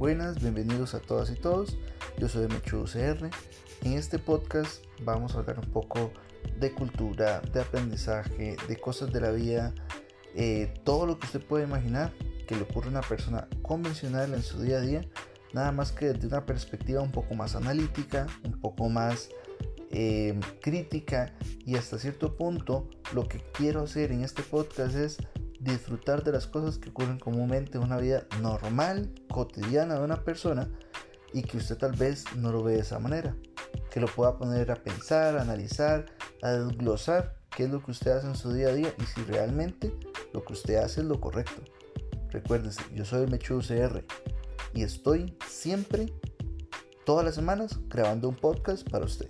Buenas, bienvenidos a todas y todos. Yo soy Mechu CR. En este podcast vamos a hablar un poco de cultura, de aprendizaje, de cosas de la vida, eh, todo lo que usted puede imaginar que le ocurre a una persona convencional en su día a día, nada más que desde una perspectiva un poco más analítica, un poco más eh, crítica y hasta cierto punto lo que quiero hacer en este podcast es disfrutar de las cosas que ocurren comúnmente en una vida normal, cotidiana de una persona y que usted tal vez no lo ve de esa manera. Que lo pueda poner a pensar, a analizar, a desglosar qué es lo que usted hace en su día a día y si realmente lo que usted hace es lo correcto. Recuérdese, yo soy el Mechu CR y estoy siempre, todas las semanas, grabando un podcast para usted.